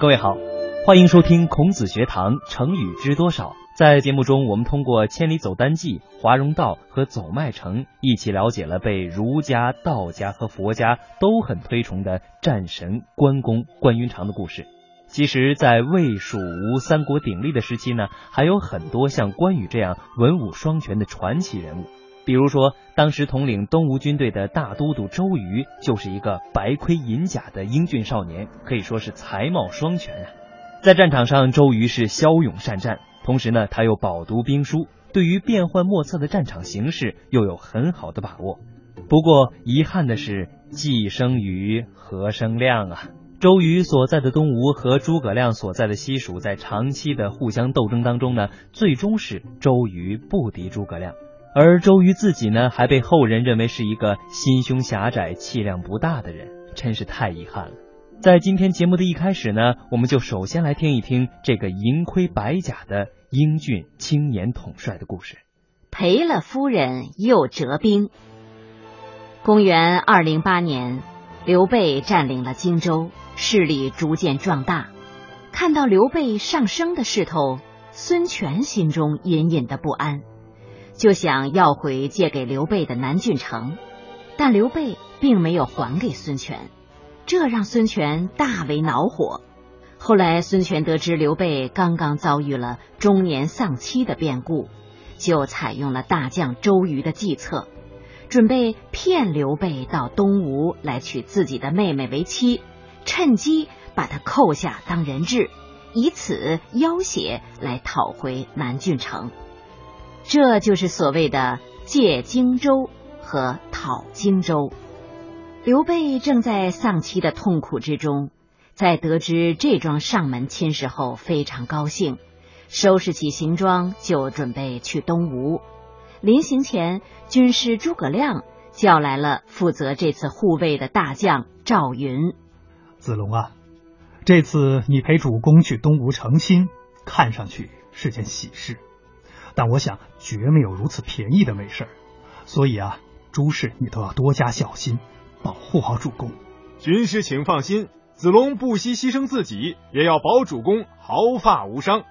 各位好，欢迎收听孔子学堂成语知多少。在节目中，我们通过《千里走单骑》《华容道》和《走麦城》，一起了解了被儒家、道家和佛家都很推崇的战神关公关云长的故事。其实，在魏、蜀、吴三国鼎立的时期呢，还有很多像关羽这样文武双全的传奇人物。比如说，当时统领东吴军队的大都督周瑜，就是一个白盔银甲的英俊少年，可以说是才貌双全啊。在战场上，周瑜是骁勇善战。同时呢，他又饱读兵书，对于变幻莫测的战场形势又有很好的把握。不过遗憾的是，既生瑜，何生亮啊！周瑜所在的东吴和诸葛亮所在的西蜀，在长期的互相斗争当中呢，最终是周瑜不敌诸葛亮，而周瑜自己呢，还被后人认为是一个心胸狭窄、气量不大的人，真是太遗憾了。在今天节目的一开始呢，我们就首先来听一听这个银盔白甲的英俊青年统帅的故事。赔了夫人又折兵。公元二零八年，刘备占领了荆州，势力逐渐壮大。看到刘备上升的势头，孙权心中隐隐的不安，就想要回借给刘备的南郡城，但刘备并没有还给孙权。这让孙权大为恼火。后来，孙权得知刘备刚刚遭遇了中年丧妻的变故，就采用了大将周瑜的计策，准备骗刘备到东吴来娶自己的妹妹为妻，趁机把他扣下当人质，以此要挟来讨回南郡城。这就是所谓的借荆州和讨荆州。刘备正在丧妻的痛苦之中，在得知这桩上门亲事后，非常高兴，收拾起行装就准备去东吴。临行前，军师诸葛亮叫来了负责这次护卫的大将赵云。子龙啊，这次你陪主公去东吴成亲，看上去是件喜事，但我想绝没有如此便宜的美事儿，所以啊，诸事你都要多加小心。保护好主公，军师请放心，子龙不惜牺牲自己，也要保主公毫发无伤。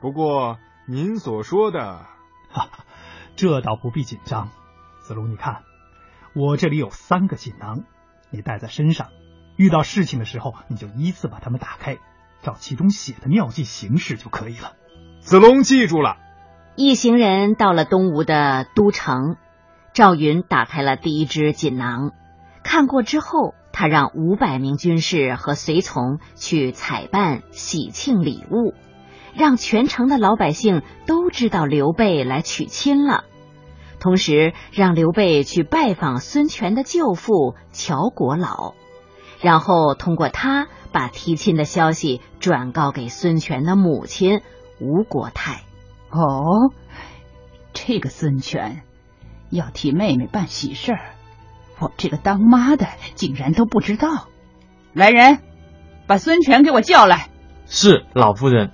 不过您所说的，哈哈，这倒不必紧张。子龙，你看，我这里有三个锦囊，你带在身上，遇到事情的时候，你就依次把它们打开，照其中写的妙计行事就可以了。子龙记住了。一行人到了东吴的都城，赵云打开了第一只锦囊。看过之后，他让五百名军士和随从去采办喜庆礼物，让全城的老百姓都知道刘备来娶亲了。同时，让刘备去拜访孙权的舅父乔国老，然后通过他把提亲的消息转告给孙权的母亲吴国太。哦，这个孙权要替妹妹办喜事儿。我这个当妈的竟然都不知道！来人，把孙权给我叫来。是老夫人。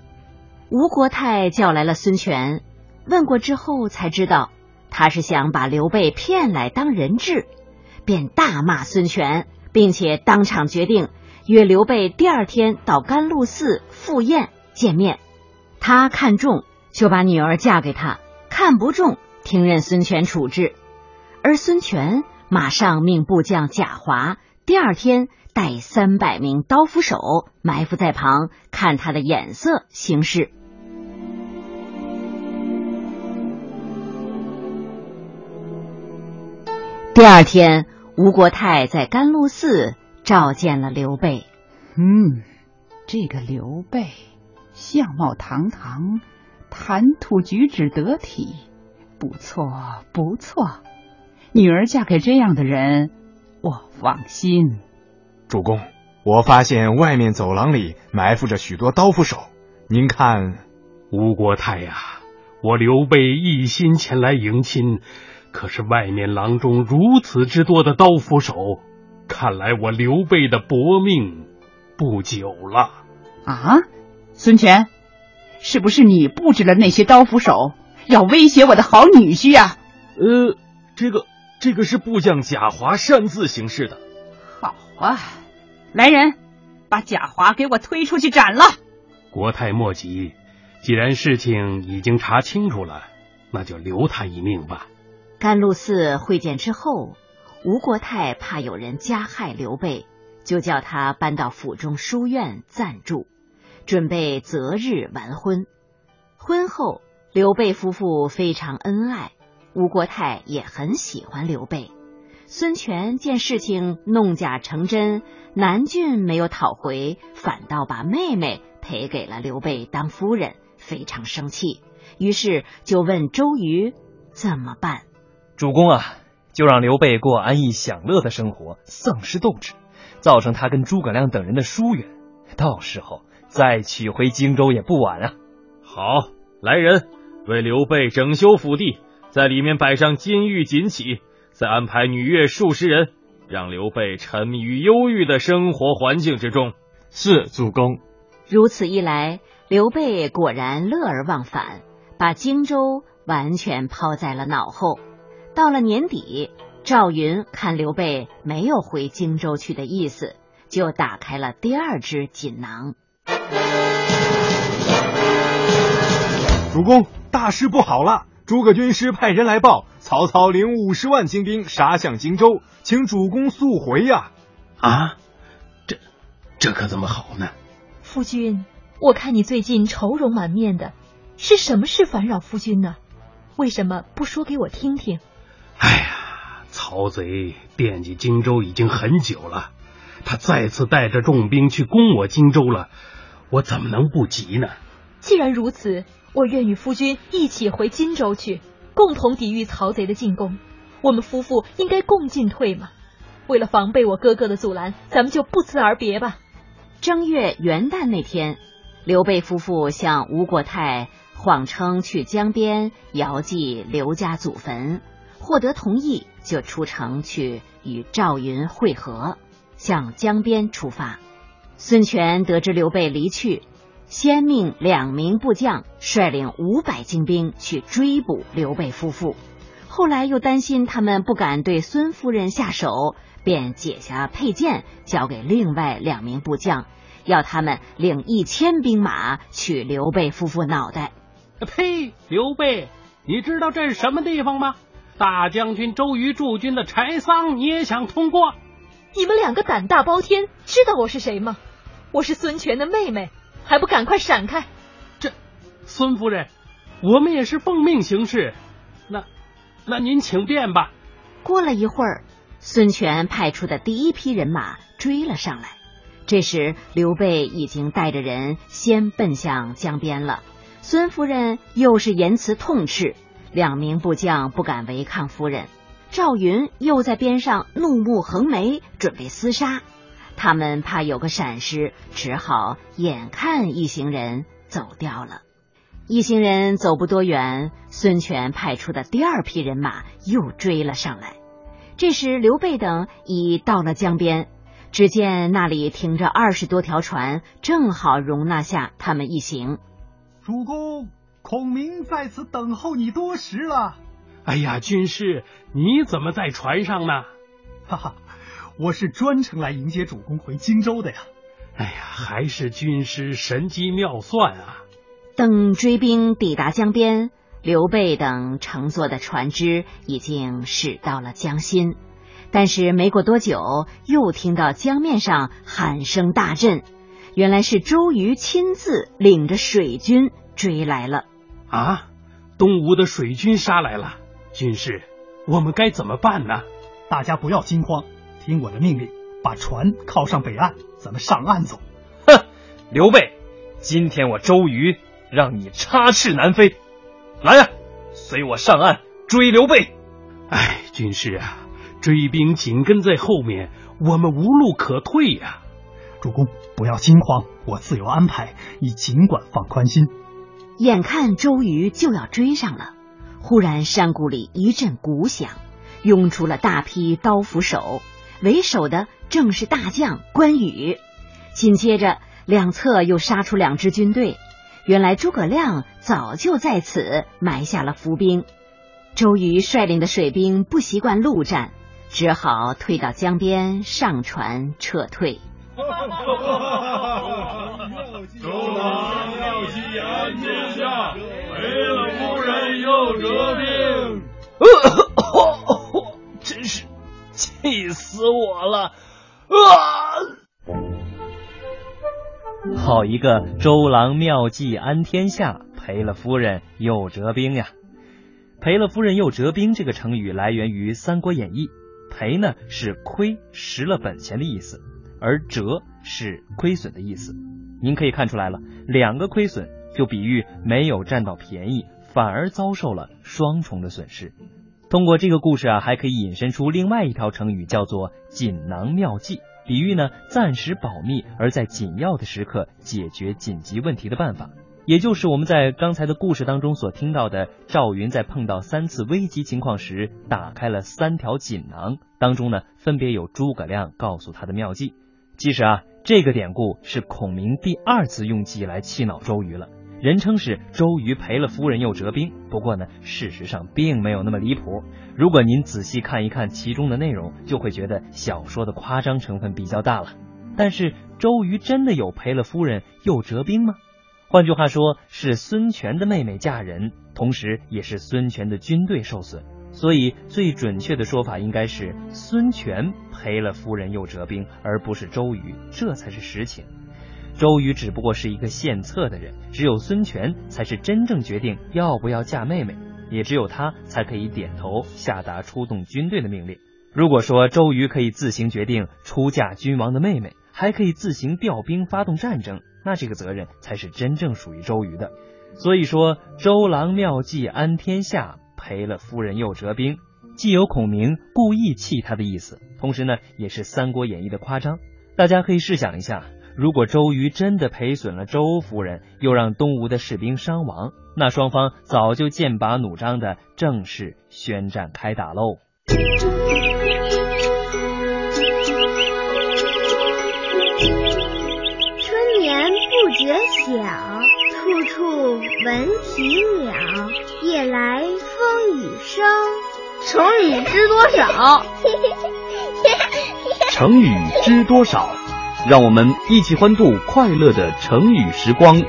吴国太叫来了孙权，问过之后才知道，他是想把刘备骗来当人质，便大骂孙权，并且当场决定约刘备第二天到甘露寺赴宴见面。他看中就把女儿嫁给他，看不中听任孙权处置，而孙权。马上命部将贾华第二天带三百名刀斧手埋伏在旁，看他的眼色行事。第二天，吴国太在甘露寺召见了刘备。嗯，这个刘备相貌堂堂，谈吐举止得体，不错，不错。女儿嫁给这样的人，我放心。主公，我发现外面走廊里埋伏着许多刀斧手，您看，吴国太呀，我刘备一心前来迎亲，可是外面郎中如此之多的刀斧手，看来我刘备的薄命不久了。啊，孙权，是不是你布置了那些刀斧手，要威胁我的好女婿呀？呃，这个。这个是部将贾华擅自行事的。好啊，来人，把贾华给我推出去斩了。国泰莫急，既然事情已经查清楚了，那就留他一命吧。甘露寺会见之后，吴国泰怕有人加害刘备，就叫他搬到府中书院暂住，准备择日完婚。婚后，刘备夫妇非常恩爱，吴国泰也很喜欢刘备。孙权见事情弄假成真，南郡没有讨回，反倒把妹妹赔给了刘备当夫人，非常生气，于是就问周瑜怎么办。主公啊，就让刘备过安逸享乐的生活，丧失斗志，造成他跟诸葛亮等人的疏远，到时候再取回荆州也不晚啊。好，来人，为刘备整修府地，在里面摆上金玉锦旗。再安排女乐数十人，让刘备沉迷于忧郁的生活环境之中。是主公。如此一来，刘备果然乐而忘返，把荆州完全抛在了脑后。到了年底，赵云看刘备没有回荆州去的意思，就打开了第二只锦囊。主公，大事不好了！诸葛军师派人来报，曹操领五十万精兵杀向荆州，请主公速回呀！啊，这这可怎么好呢？夫君，我看你最近愁容满面的，是什么事烦扰夫君呢？为什么不说给我听听？哎呀，曹贼惦记荆州已经很久了，他再次带着重兵去攻我荆州了，我怎么能不急呢？既然如此。我愿与夫君一起回荆州去，共同抵御曹贼的进攻。我们夫妇应该共进退嘛。为了防备我哥哥的阻拦，咱们就不辞而别吧。正月元旦那天，刘备夫妇向吴国太谎称去江边遥祭刘家祖坟，获得同意，就出城去与赵云会合，向江边出发。孙权得知刘备离去。先命两名部将率领五百精兵去追捕刘备夫妇，后来又担心他们不敢对孙夫人下手，便解下佩剑交给另外两名部将，要他们领一千兵马取刘备夫妇脑袋。呸！刘备，你知道这是什么地方吗？大将军周瑜驻军的柴桑，你也想通过？你们两个胆大包天，知道我是谁吗？我是孙权的妹妹。还不赶快闪开！这，孙夫人，我们也是奉命行事。那，那您请便吧。过了一会儿，孙权派出的第一批人马追了上来。这时，刘备已经带着人先奔向江边了。孙夫人又是言辞痛斥，两名部将不敢违抗夫人。赵云又在边上怒目横眉，准备厮杀。他们怕有个闪失，只好眼看一行人走掉了。一行人走不多远，孙权派出的第二批人马又追了上来。这时，刘备等已到了江边，只见那里停着二十多条船，正好容纳下他们一行。主公，孔明在此等候你多时了。哎呀，军师，你怎么在船上呢？哈哈。我是专程来迎接主公回荆州的呀！哎呀，还是军师神机妙算啊！等追兵抵达江边，刘备等乘坐的船只已经驶到了江心，但是没过多久，又听到江面上喊声大震，原来是周瑜亲自领着水军追来了。啊，东吴的水军杀来了！军师，我们该怎么办呢？大家不要惊慌。听我的命令，把船靠上北岸，咱们上岸走。哼，刘备，今天我周瑜让你插翅难飞。来呀，随我上岸追刘备。哎，军师啊，追兵紧跟在后面，我们无路可退呀。主公不要惊慌，我自有安排，你尽管放宽心。眼看周瑜就要追上了，忽然山谷里一阵鼓响，涌出了大批刀斧手。为首的正是大将关羽，紧接着两侧又杀出两支军队。原来诸葛亮早就在此埋下了伏兵。周瑜率领的水兵不习惯陆战，只好退到江边上船撤退。周郎妙计安天下，赔了夫人又折兵。气死我了！啊！好一个周郎妙计安天下，赔了夫人又折兵呀！赔了夫人又折兵这个成语来源于《三国演义》，赔呢是亏蚀了本钱的意思，而折是亏损的意思。您可以看出来了，两个亏损就比喻没有占到便宜，反而遭受了双重的损失。通过这个故事啊，还可以引申出另外一条成语，叫做锦囊妙计，比喻呢暂时保密，而在紧要的时刻解决紧急问题的办法。也就是我们在刚才的故事当中所听到的，赵云在碰到三次危急情况时，打开了三条锦囊，当中呢分别有诸葛亮告诉他的妙计。其实啊，这个典故是孔明第二次用计来气恼周瑜了，人称是周瑜赔了夫人又折兵。不过呢，事实上并没有那么离谱。如果您仔细看一看其中的内容，就会觉得小说的夸张成分比较大了。但是周瑜真的有赔了夫人又折兵吗？换句话说，是孙权的妹妹嫁人，同时也是孙权的军队受损，所以最准确的说法应该是孙权赔了夫人又折兵，而不是周瑜，这才是实情。周瑜只不过是一个献策的人，只有孙权才是真正决定要不要嫁妹妹，也只有他才可以点头下达出动军队的命令。如果说周瑜可以自行决定出嫁君王的妹妹，还可以自行调兵发动战争。那这个责任才是真正属于周瑜的，所以说周郎妙计安天下，赔了夫人又折兵，既有孔明故意气他的意思，同时呢也是《三国演义》的夸张。大家可以试想一下，如果周瑜真的赔损了周夫人，又让东吴的士兵伤亡，那双方早就剑拔弩张的正式宣战开打喽。春眠不觉晓，处处闻啼鸟，夜来风雨声。成语知多少？成语知多少？让我们一起欢度快乐的成语时光。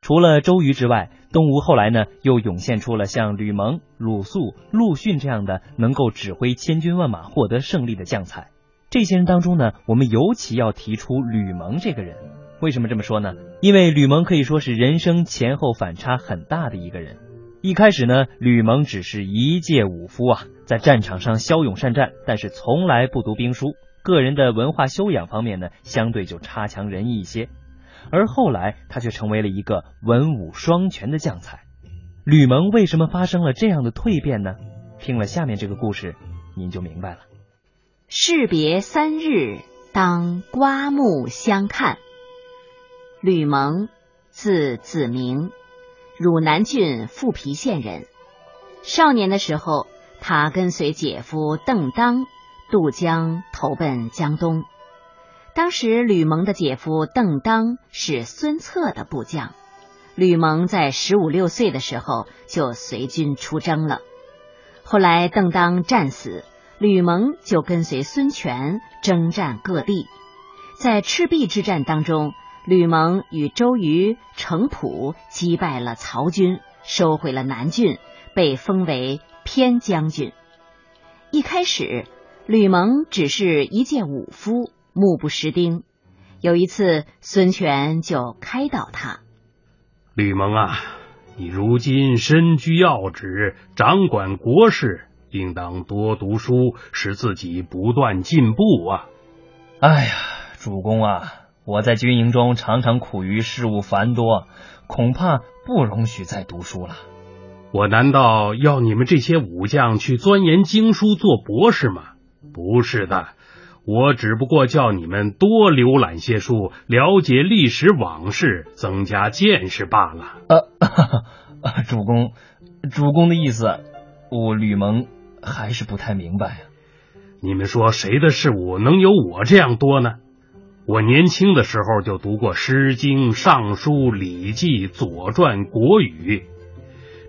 除了周瑜之外，东吴后来呢又涌现出了像吕蒙、鲁肃、陆逊这样的能够指挥千军万马获得胜利的将才。这些人当中呢，我们尤其要提出吕蒙这个人。为什么这么说呢？因为吕蒙可以说是人生前后反差很大的一个人。一开始呢，吕蒙只是一介武夫啊，在战场上骁勇善战，但是从来不读兵书，个人的文化修养方面呢，相对就差强人意一些。而后来他却成为了一个文武双全的将才。吕蒙为什么发生了这样的蜕变呢？听了下面这个故事，您就明白了。士别三日，当刮目相看。吕蒙，字子明，汝南郡富皮县人。少年的时候，他跟随姐夫邓当渡江投奔江东。当时，吕蒙的姐夫邓当是孙策的部将。吕蒙在十五六岁的时候就随军出征了。后来，邓当战死。吕蒙就跟随孙权征战各地，在赤壁之战当中，吕蒙与周瑜、程普击败了曹军，收回了南郡，被封为偏将军。一开始，吕蒙只是一介武夫，目不识丁。有一次，孙权就开导他：“吕蒙啊，你如今身居要职，掌管国事。”应当多读书，使自己不断进步啊！哎呀，主公啊，我在军营中常常苦于事务繁多，恐怕不容许再读书了。我难道要你们这些武将去钻研经书做博士吗？不是的，我只不过叫你们多浏览些书，了解历史往事，增加见识罢了。呃，主公，主公的意思，我吕蒙。还是不太明白啊！你们说谁的事物能有我这样多呢？我年轻的时候就读过《诗经》《尚书》《礼记》《左传》《国语》，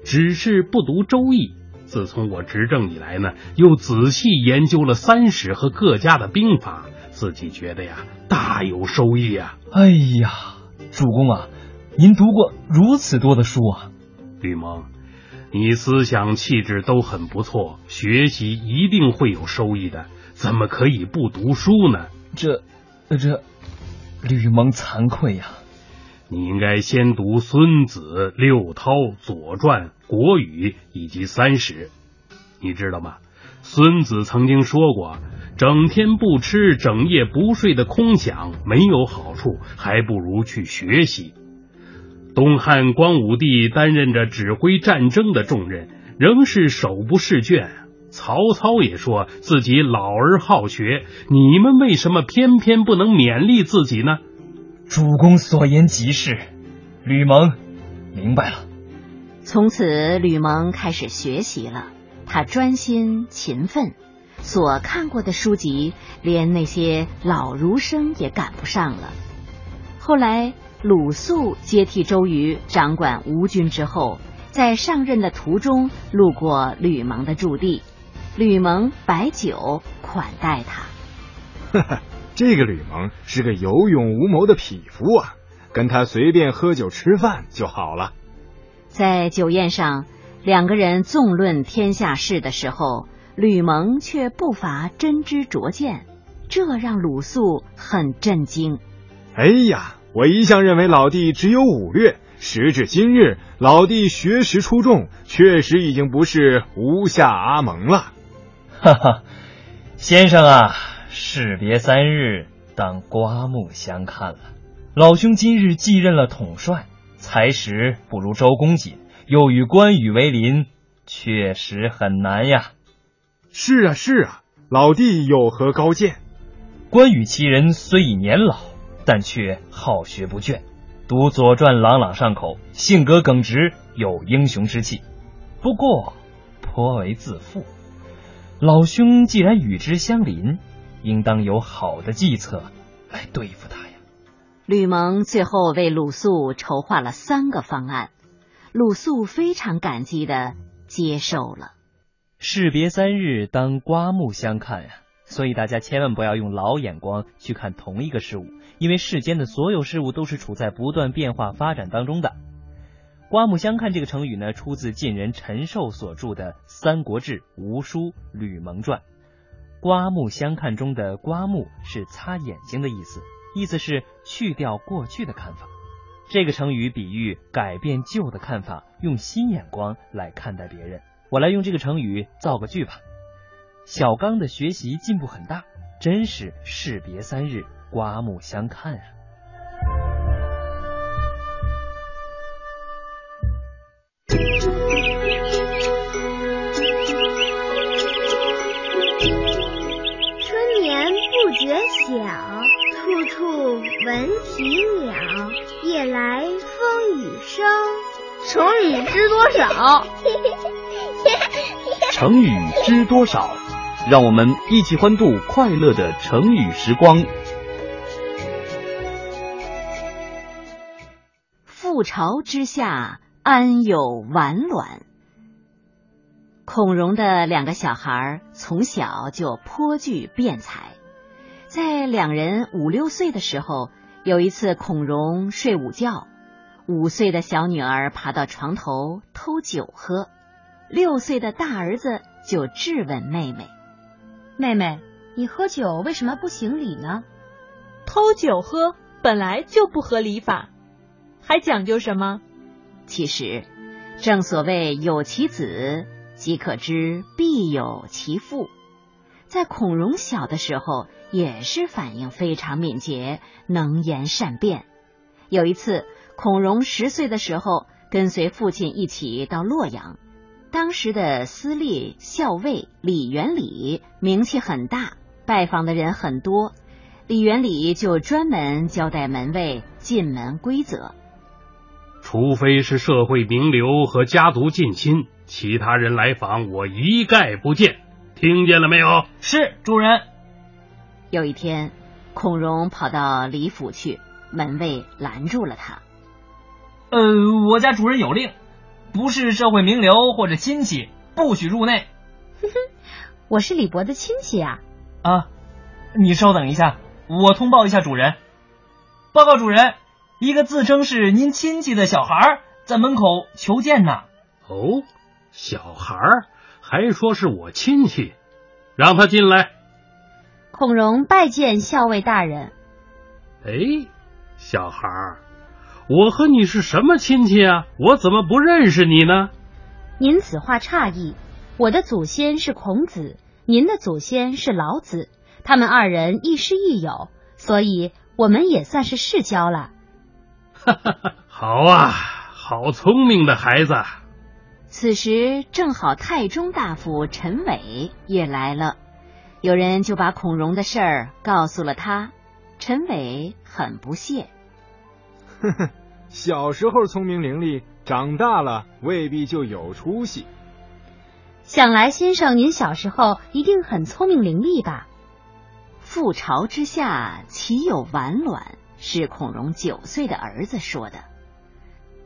只是不读《周易》，自从我执政以来呢，又仔细研究了三史和各家的兵法，自己觉得呀，大有收益啊。哎呀，主公啊，您读过如此多的书啊！吕蒙，你思想气质都很不错，学习一定会有收益的，怎么可以不读书呢？这，这，吕蒙惭愧呀！你应该先读《孙子》《六韬》《左传》《国语》以及三史，你知道吗？孙子曾经说过：“整天不吃、整夜不睡的空想没有好处，还不如去学习。”东汉光武帝担任着指挥战争的重任，仍是手不释卷。曹操也说自己老而好学，你们为什么偏偏不能勉励自己呢？主公所言极是，吕蒙明白了。从此，吕蒙开始学习了。他专心勤奋，所看过的书籍，连那些老儒生也赶不上了。后来，鲁肃接替周瑜掌管吴军之后，在上任的途中路过吕蒙的驻地，吕蒙摆酒款待他。哈哈。这个吕蒙是个有勇无谋的匹夫啊，跟他随便喝酒吃饭就好了。在酒宴上，两个人纵论天下事的时候，吕蒙却不乏真知灼见，这让鲁肃很震惊。哎呀，我一向认为老弟只有武略，时至今日，老弟学识出众，确实已经不是吴下阿蒙了。哈哈，先生啊。士别三日，当刮目相看了。老兄今日继任了统帅，才识不如周公瑾，又与关羽为邻，确实很难呀。是啊，是啊，老弟有何高见？关羽其人虽已年老，但却好学不倦，读《左传》朗朗上口，性格耿直，有英雄之气。不过颇为自负。老兄既然与之相邻。应当有好的计策来对付他呀！吕蒙最后为鲁肃筹划了三个方案，鲁肃非常感激的接受了。士别三日，当刮目相看呀！所以大家千万不要用老眼光去看同一个事物，因为世间的所有事物都是处在不断变化发展当中的。刮目相看这个成语呢，出自晋人陈寿所著的《三国志·吴书·吕蒙传》。刮目相看中的“刮目”是擦眼睛的意思，意思是去掉过去的看法。这个成语比喻改变旧的看法，用新眼光来看待别人。我来用这个成语造个句吧：小刚的学习进步很大，真是士别三日，刮目相看啊！闻啼鸟，夜来风雨声。成语知多少？成语知多少？让我们一起欢度快乐的成语时光。覆巢之下，安有完卵？孔融的两个小孩从小就颇具辩才。在两人五六岁的时候，有一次孔融睡午觉，五岁的小女儿爬到床头偷酒喝，六岁的大儿子就质问妹妹：“妹妹，你喝酒为什么不行礼呢？偷酒喝本来就不合礼法，还讲究什么？”其实，正所谓有其子，即可知必有其父。在孔融小的时候，也是反应非常敏捷，能言善辩。有一次，孔融十岁的时候，跟随父亲一起到洛阳。当时的司隶校尉李元礼名气很大，拜访的人很多。李元礼就专门交代门卫进门规则：除非是社会名流和家族近亲，其他人来访，我一概不见。听见了没有？是主人。有一天，孔融跑到李府去，门卫拦住了他。呃，我家主人有令，不是社会名流或者亲戚，不许入内。哼哼，我是李博的亲戚啊。啊，你稍等一下，我通报一下主人。报告主人，一个自称是您亲戚的小孩在门口求见呢。哦，小孩还说是我亲戚，让他进来。孔融拜见校尉大人。哎，小孩儿，我和你是什么亲戚啊？我怎么不认识你呢？您此话差异，我的祖先是孔子，您的祖先是老子，他们二人亦师亦友，所以我们也算是世交了。哈哈，好啊，好聪明的孩子。此时正好太中大夫陈伟也来了。有人就把孔融的事儿告诉了他，陈伟很不屑。呵呵，小时候聪明伶俐，长大了未必就有出息。想来先生您小时候一定很聪明伶俐吧？覆巢之下，岂有完卵？是孔融九岁的儿子说的。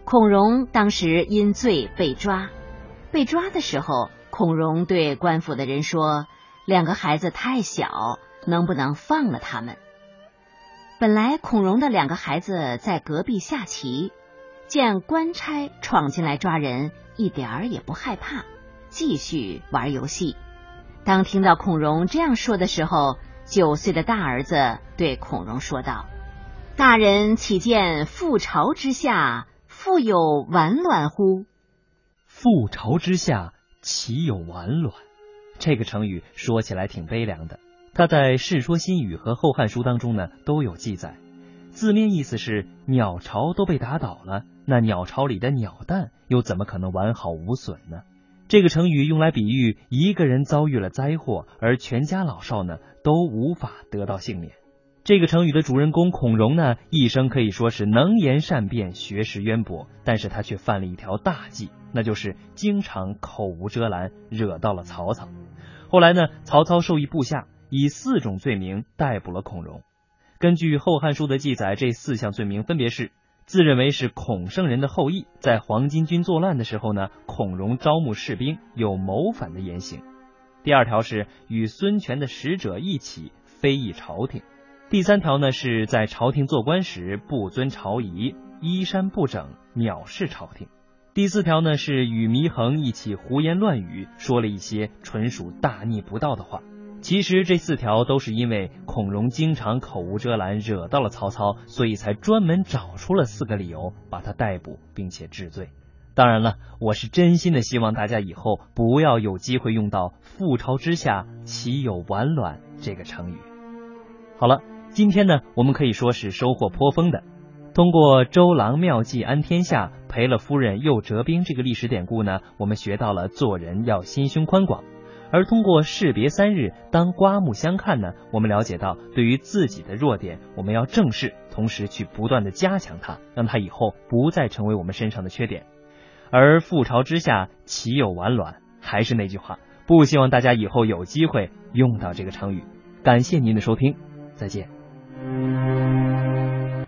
孔融当时因罪被抓，被抓的时候，孔融对官府的人说。两个孩子太小，能不能放了他们？本来孔融的两个孩子在隔壁下棋，见官差闯进来抓人，一点儿也不害怕，继续玩游戏。当听到孔融这样说的时候，九岁的大儿子对孔融说道：“大人岂见覆巢之下，复有完卵乎？覆巢之下，岂有完卵？”这个成语说起来挺悲凉的，它在《世说新语》和《后汉书》当中呢都有记载。字面意思是鸟巢都被打倒了，那鸟巢里的鸟蛋又怎么可能完好无损呢？这个成语用来比喻一个人遭遇了灾祸，而全家老少呢都无法得到幸免。这个成语的主人公孔融呢，一生可以说是能言善辩、学识渊博，但是他却犯了一条大忌，那就是经常口无遮拦，惹到了曹操。后来呢，曹操授意部下以四种罪名逮捕了孔融。根据《后汉书》的记载，这四项罪名分别是：自认为是孔圣人的后裔，在黄巾军作乱的时候呢，孔融招募士兵，有谋反的言行；第二条是与孙权的使者一起非议朝廷。第三条呢，是在朝廷做官时不遵朝仪，衣衫不整，藐视朝廷。第四条呢，是与祢衡一起胡言乱语，说了一些纯属大逆不道的话。其实这四条都是因为孔融经常口无遮拦，惹到了曹操，所以才专门找出了四个理由把他逮捕并且治罪。当然了，我是真心的希望大家以后不要有机会用到“覆巢之下，岂有完卵”这个成语。好了。今天呢，我们可以说是收获颇丰的。通过周郎妙计安天下，赔了夫人又折兵这个历史典故呢，我们学到了做人要心胸宽广；而通过士别三日，当刮目相看呢，我们了解到对于自己的弱点，我们要正视，同时去不断的加强它，让它以后不再成为我们身上的缺点。而覆巢之下，岂有完卵？还是那句话，不希望大家以后有机会用到这个成语。感谢您的收听，再见。